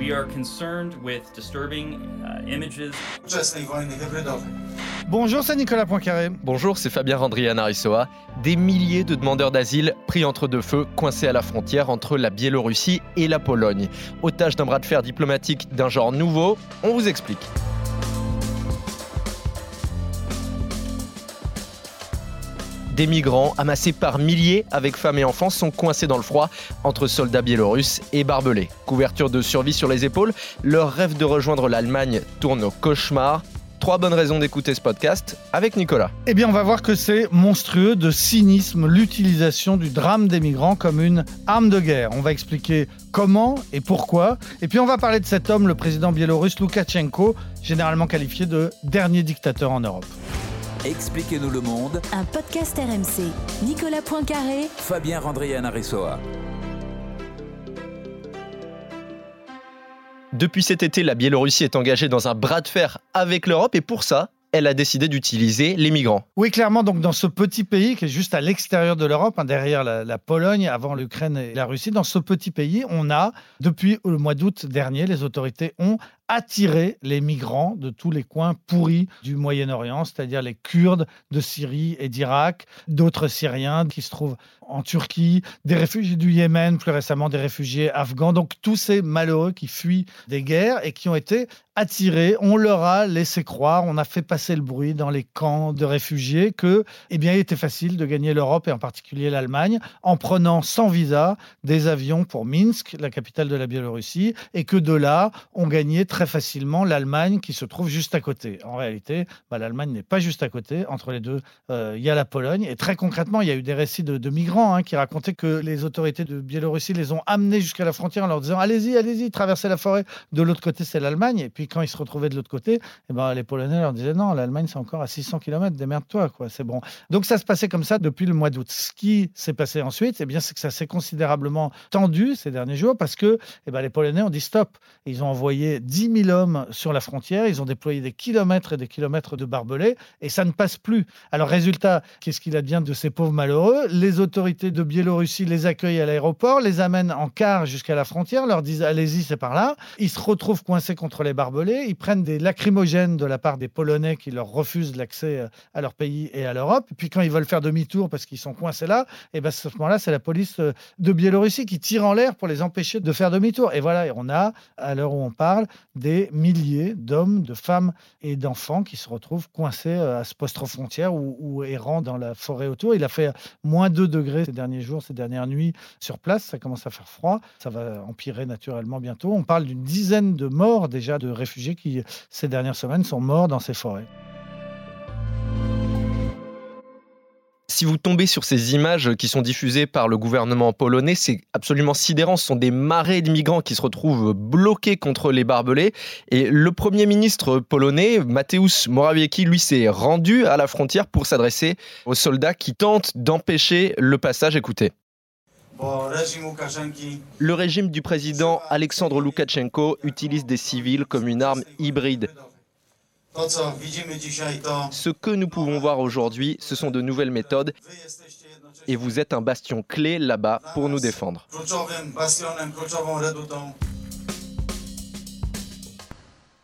We are concerned with disturbing uh, images. Bonjour, c'est Nicolas Poincaré. Bonjour, c'est Fabien Randrian Arissoa. Des milliers de demandeurs d'asile pris entre deux feux, coincés à la frontière entre la Biélorussie et la Pologne. Otage d'un bras de fer diplomatique d'un genre nouveau, on vous explique. Des migrants amassés par milliers avec femmes et enfants sont coincés dans le froid entre soldats biélorusses et barbelés. Couverture de survie sur les épaules, leur rêve de rejoindre l'Allemagne tourne au cauchemar. Trois bonnes raisons d'écouter ce podcast avec Nicolas. Eh bien, on va voir que c'est monstrueux de cynisme l'utilisation du drame des migrants comme une arme de guerre. On va expliquer comment et pourquoi. Et puis, on va parler de cet homme, le président biélorusse Loukachenko, généralement qualifié de dernier dictateur en Europe. Expliquez-nous le monde. Un podcast RMC. Nicolas Poincaré. Fabien Randrian Arissoa. Depuis cet été, la Biélorussie est engagée dans un bras de fer avec l'Europe et pour ça, elle a décidé d'utiliser les migrants. Oui, clairement, donc dans ce petit pays qui est juste à l'extérieur de l'Europe, hein, derrière la, la Pologne, avant l'Ukraine et la Russie, dans ce petit pays, on a, depuis le mois d'août dernier, les autorités ont attirer les migrants de tous les coins pourris du Moyen-Orient, c'est-à-dire les Kurdes de Syrie et d'Irak, d'autres Syriens qui se trouvent en Turquie, des réfugiés du Yémen, plus récemment des réfugiés afghans. Donc tous ces malheureux qui fuient des guerres et qui ont été attirés, on leur a laissé croire, on a fait passer le bruit dans les camps de réfugiés que, eh bien, il était facile de gagner l'Europe et en particulier l'Allemagne en prenant sans visa des avions pour Minsk, la capitale de la Biélorussie, et que de là, on gagnait très facilement l'Allemagne qui se trouve juste à côté. En réalité, bah, l'Allemagne n'est pas juste à côté. Entre les deux, euh, il y a la Pologne. Et très concrètement, il y a eu des récits de, migrants hein, qui racontaient que les autorités de Biélorussie les ont amenés jusqu'à la frontière en leur disant Allez-y, allez-y, traversez la forêt. De l'autre côté, c'est l'Allemagne. Et puis quand ils se retrouvaient de l'autre côté, eh ben, les Polonais leur disaient Non, l'Allemagne, c'est encore à 600 km, démerde-toi, quoi, c'est bon. Donc ça se passait comme ça depuis le mois d'août. Ce qui s'est passé ensuite, eh bien, c'est que ça s'est considérablement tendu ces derniers jours parce que eh ben, les Polonais ont dit stop. ils ont envoyé 10 1000 hommes sur la frontière, ils ont déployé des kilomètres et des kilomètres de barbelés, et ça ne passe plus. Alors, résultat, qu'est-ce qu'il advient de ces pauvres malheureux? Les autorités de Biélorussie les accueillent à l'aéroport, les amènent en car jusqu'à la frontière, leur disent allez-y, c'est par là. Ils se retrouvent coincés contre les barbelés, ils prennent des lacrymogènes de la part des Polonais qui leur refusent l'accès à leur pays et à l'Europe. Puis quand ils veulent faire demi-tour parce qu'ils sont coincés là, et eh bien à ce moment-là, c'est la police de Biélorussie qui tire en l'air pour les empêcher de faire demi-tour. Et voilà, on a, à l'heure où on parle, des milliers d'hommes, de femmes et d'enfants qui se retrouvent coincés euh, à ce poste frontière ou, ou, errant dans la forêt autour. Il a fait moins 2 degrés ces derniers jours, ces dernières nuits sur place. Ça commence à faire froid. Ça va empirer naturellement bientôt. On parle d'une dizaine de morts déjà de réfugiés qui, ces dernières semaines, sont morts dans ces forêts. Si vous tombez sur ces images qui sont diffusées par le gouvernement polonais, c'est absolument sidérant. Ce sont des marées de migrants qui se retrouvent bloqués contre les barbelés. Et le Premier ministre polonais, Mateusz Morawiecki, lui, s'est rendu à la frontière pour s'adresser aux soldats qui tentent d'empêcher le passage. Écoutez. Le régime du président Alexandre Loukachenko utilise des civils comme une arme hybride. Ce que nous pouvons voir aujourd'hui, ce sont de nouvelles méthodes et vous êtes un bastion clé là-bas pour nous défendre.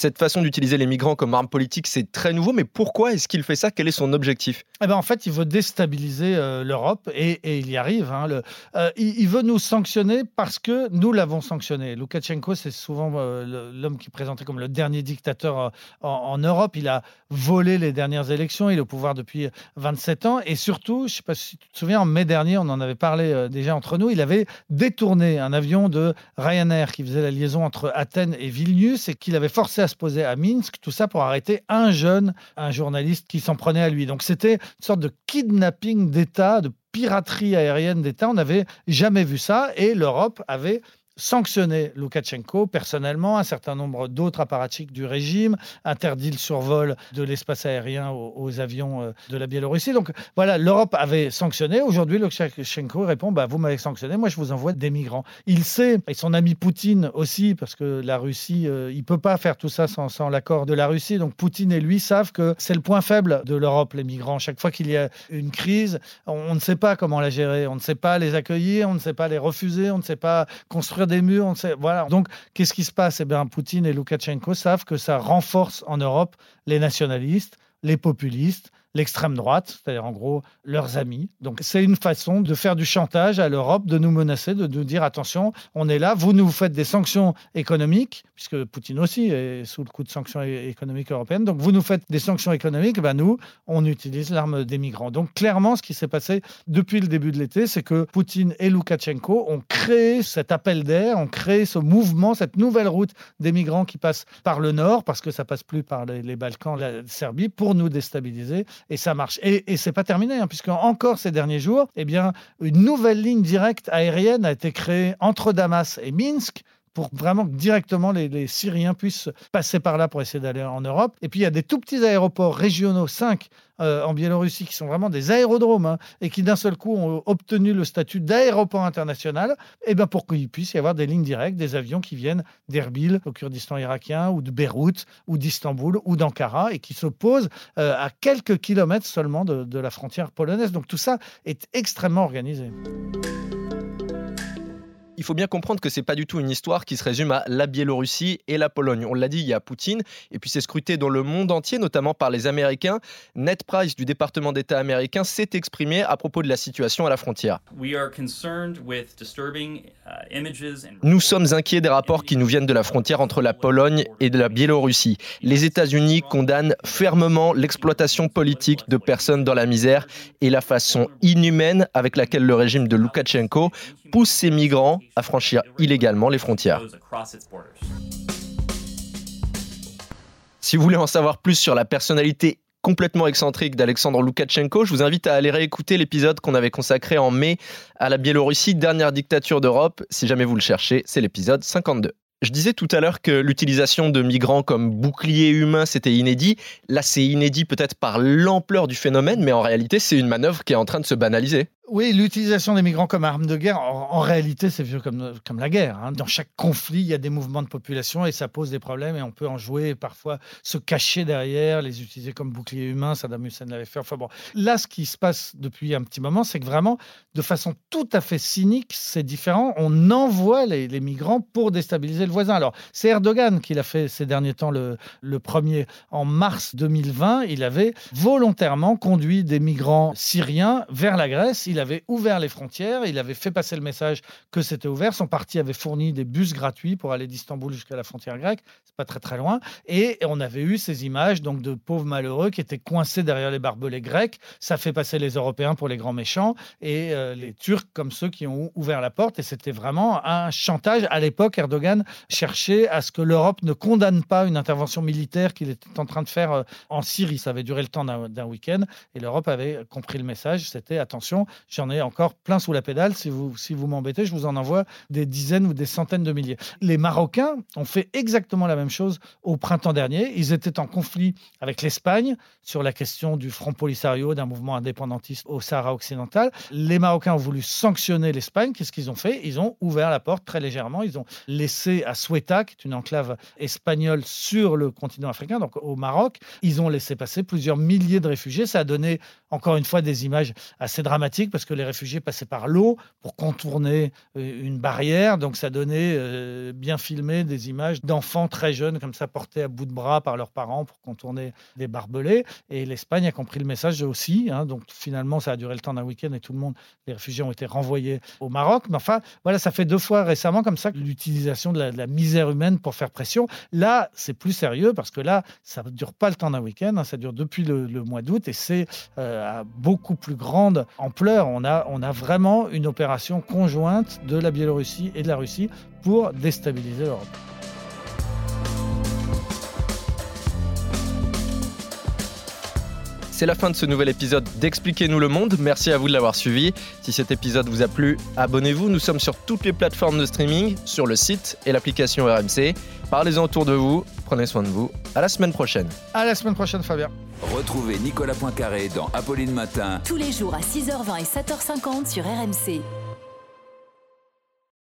Cette façon d'utiliser les migrants comme arme politique, c'est très nouveau, mais pourquoi est-ce qu'il fait ça? Quel est son objectif? Eh ben, En fait, il veut déstabiliser euh, l'Europe et, il y arrive. Hein, le, euh, il, veut nous sanctionner parce que nous l'avons sanctionné. Loukachenko, c'est souvent euh, l'homme qui est présenté comme le dernier dictateur en, Europe. Il a volé les dernières élections, il est au pouvoir depuis 27 ans et surtout, je ne sais pas si tu te souviens, en mai dernier, on en avait parlé déjà entre nous, il avait détourné un avion de Ryanair qui faisait la liaison entre Athènes et Vilnius et qu'il avait forcé à se poser à Minsk, tout ça pour arrêter un jeune, un journaliste qui s'en prenait à lui. Donc c'était une sorte de kidnapping d'État, de piraterie aérienne d'État. On n'avait jamais vu ça et l'Europe avait sanctionné Loukachenko personnellement, un certain nombre d'autres apparatchiks du régime, interdit le survol de l'espace aérien aux, avions euh, de la Biélorussie. Donc voilà, l'Europe avait sanctionné. Aujourd'hui, Loukachenko répond bah, Vous m'avez sanctionné, moi je vous envoie des migrants. Il sait, et son ami Poutine aussi, parce que la Russie, euh, il ne peut pas faire tout ça sans, sans l'accord de la Russie. Donc Poutine et lui savent que c'est le point faible de l'Europe, les migrants. Chaque fois qu'il y a une crise, on, on ne sait pas comment la gérer, on ne sait pas les accueillir, on ne sait pas les refuser, on ne sait pas construire des murs. On sait, voilà. Donc qu'est-ce qui se passe? Eh bien, Poutine et Loukachenko savent que ça renforce en Europe les nationalistes, les populistes, l'extrême droite, c'est-à-dire en gros leurs amis. Donc c'est une façon de faire du chantage à l'Europe, de nous menacer, de nous dire attention, on est là, vous nous faites des sanctions économiques, puisque Poutine aussi est sous le coup de sanctions économiques européennes, donc vous nous faites des sanctions économiques, ben nous, on utilise l'arme des migrants. Donc clairement, ce qui s'est passé depuis le début de l'été, c'est que Poutine et Loukachenko ont créé cet appel d'air, ont créé ce mouvement, cette nouvelle route des migrants qui passent par le nord, parce que ça passe plus par les, les Balkans, la Serbie, pour nous déstabiliser et ça marche. Et, et c'est pas terminé, hein, puisque encore ces derniers jours, eh bien, une nouvelle ligne directe aérienne a été créée entre Damas et Minsk pour vraiment que directement les, Syriens puissent passer par là pour essayer d'aller en Europe. Et puis il y a des tout petits aéroports régionaux, 5 euh, en Biélorussie, qui sont vraiment des aérodromes hein, et qui d'un seul coup ont obtenu le statut d'aéroport international, et bien pour qu'il puisse y avoir des lignes directes, des avions qui viennent d'Erbil au Kurdistan irakien ou de Beyrouth ou d'Istanbul ou d'Ankara et qui se posent euh, à quelques kilomètres seulement de la frontière polonaise. Donc tout ça est extrêmement organisé. Il faut bien comprendre que c'est pas du tout une histoire qui se résume à la Biélorussie et la Pologne. On l'a dit, il y a Poutine, et puis c'est scruté dans le monde entier, notamment par les Américains. Ned Price du département d'État américain s'est exprimé à propos de la situation à la frontière. Uh, Nous sommes inquiets des rapports qui nous viennent de la frontière entre la Pologne et de la Biélorussie. Les États-Unis condamnent fermement l'exploitation politique de personnes dans la misère et la façon inhumaine avec laquelle le régime de Loukachenko pousse ces migrants à franchir illégalement les frontières. Si vous voulez en savoir plus sur la personnalité complètement excentrique d'Alexandre Loukachenko, je vous invite à aller réécouter l'épisode qu'on avait consacré en mai à la Biélorussie, dernière dictature d'Europe. Si jamais vous le cherchez, c'est l'épisode 52. Je disais tout à l'heure que l'utilisation de migrants comme bouclier humain, c'était inédit. Là, c'est inédit peut-être par l'ampleur du phénomène, mais en réalité, c'est une manœuvre qui est en train de se banaliser. Oui, l'utilisation des migrants comme arme de guerre, en, réalité, c'est vieux comme, comme la guerre. hein. Dans chaque conflit, il y a des mouvements de population et ça pose des problèmes et on peut en jouer parfois se cacher derrière, les utiliser comme bouclier humain. Saddam Hussein l'avait fait. Enfin bon, là, ce qui se passe depuis un petit moment, c'est que vraiment, de façon tout à fait cynique, c'est différent. On envoie les, les migrants pour déstabiliser le voisin. Alors, c'est Erdogan qui l'a fait ces derniers temps le, le premier. En mars 2020, il avait volontairement conduit des migrants syriens vers la Grèce. Avait ouvert les frontières, il avait fait passer le message que c'était ouvert. Son parti avait fourni des bus gratuits pour aller d'Istanbul jusqu'à la frontière grecque. C'est pas très très loin. Et on avait eu ces images donc de pauvres malheureux qui étaient coincés derrière les barbelés grecs. Ça fait passer les Européens pour les grands méchants et euh, les Turcs comme ceux qui ont ouvert la porte. Et c'était vraiment un chantage. À l'époque, Erdogan cherchait à ce que l'Europe ne condamne pas une intervention militaire qu'il était en train de faire euh, en Syrie. Ça avait duré le temps d'un d'un week-end et l'Europe avait compris le message. C'était attention, j'en ai encore plein sous la pédale. Si vous, si vous m'embêtez, je vous en envoie des dizaines ou des centaines de milliers. Les Marocains ont fait exactement la même chose au printemps dernier. Ils étaient en conflit avec l'Espagne sur la question du Front Polisario, d'un mouvement indépendantiste au Sahara occidental. Les Marocains ont voulu sanctionner l'Espagne. Qu'est-ce qu'ils ont fait? Ils ont ouvert la porte très légèrement. Ils ont laissé à Ceuta, qui est une enclave espagnole sur le continent africain, donc au Maroc, ils ont laissé passer plusieurs milliers de réfugiés. Ça a donné encore une fois des images assez dramatiques que les réfugiés passaient par l'eau pour contourner euh, une barrière. Donc ça donnait euh, bien filmé des images d'enfants très jeunes comme ça portés à bout de bras par leurs parents pour contourner des barbelés. Et l'Espagne a compris le message aussi. hein. donc finalement ça a duré le temps d'un week-end et tout le monde, les réfugiés ont été renvoyés au Maroc. Mais enfin voilà, ça fait deux fois récemment comme ça l'utilisation de la, misère humaine pour faire pression. Là c'est plus sérieux parce que là ça ne dure pas le temps d'un week-end, hein. ça dure depuis le, le mois d'août et c'est euh, à beaucoup plus grande ampleur. On a, on a vraiment une opération conjointe de la Biélorussie et de la Russie pour déstabiliser l'Europe. C'est la fin de ce nouvel épisode d'Expliquez-nous le monde. Merci à vous de l'avoir suivi. Si cet épisode vous a plu, abonnez-vous. Nous sommes sur toutes les plateformes de streaming, sur le site et l'application RMC. Parlez-en autour de vous. Prenez soin de vous. À la semaine prochaine. À la semaine prochaine, Fabien. Retrouvez Nicolas Poincaré dans Apolline Matin. Tous les jours à 6h20 et 7h50 sur RMC.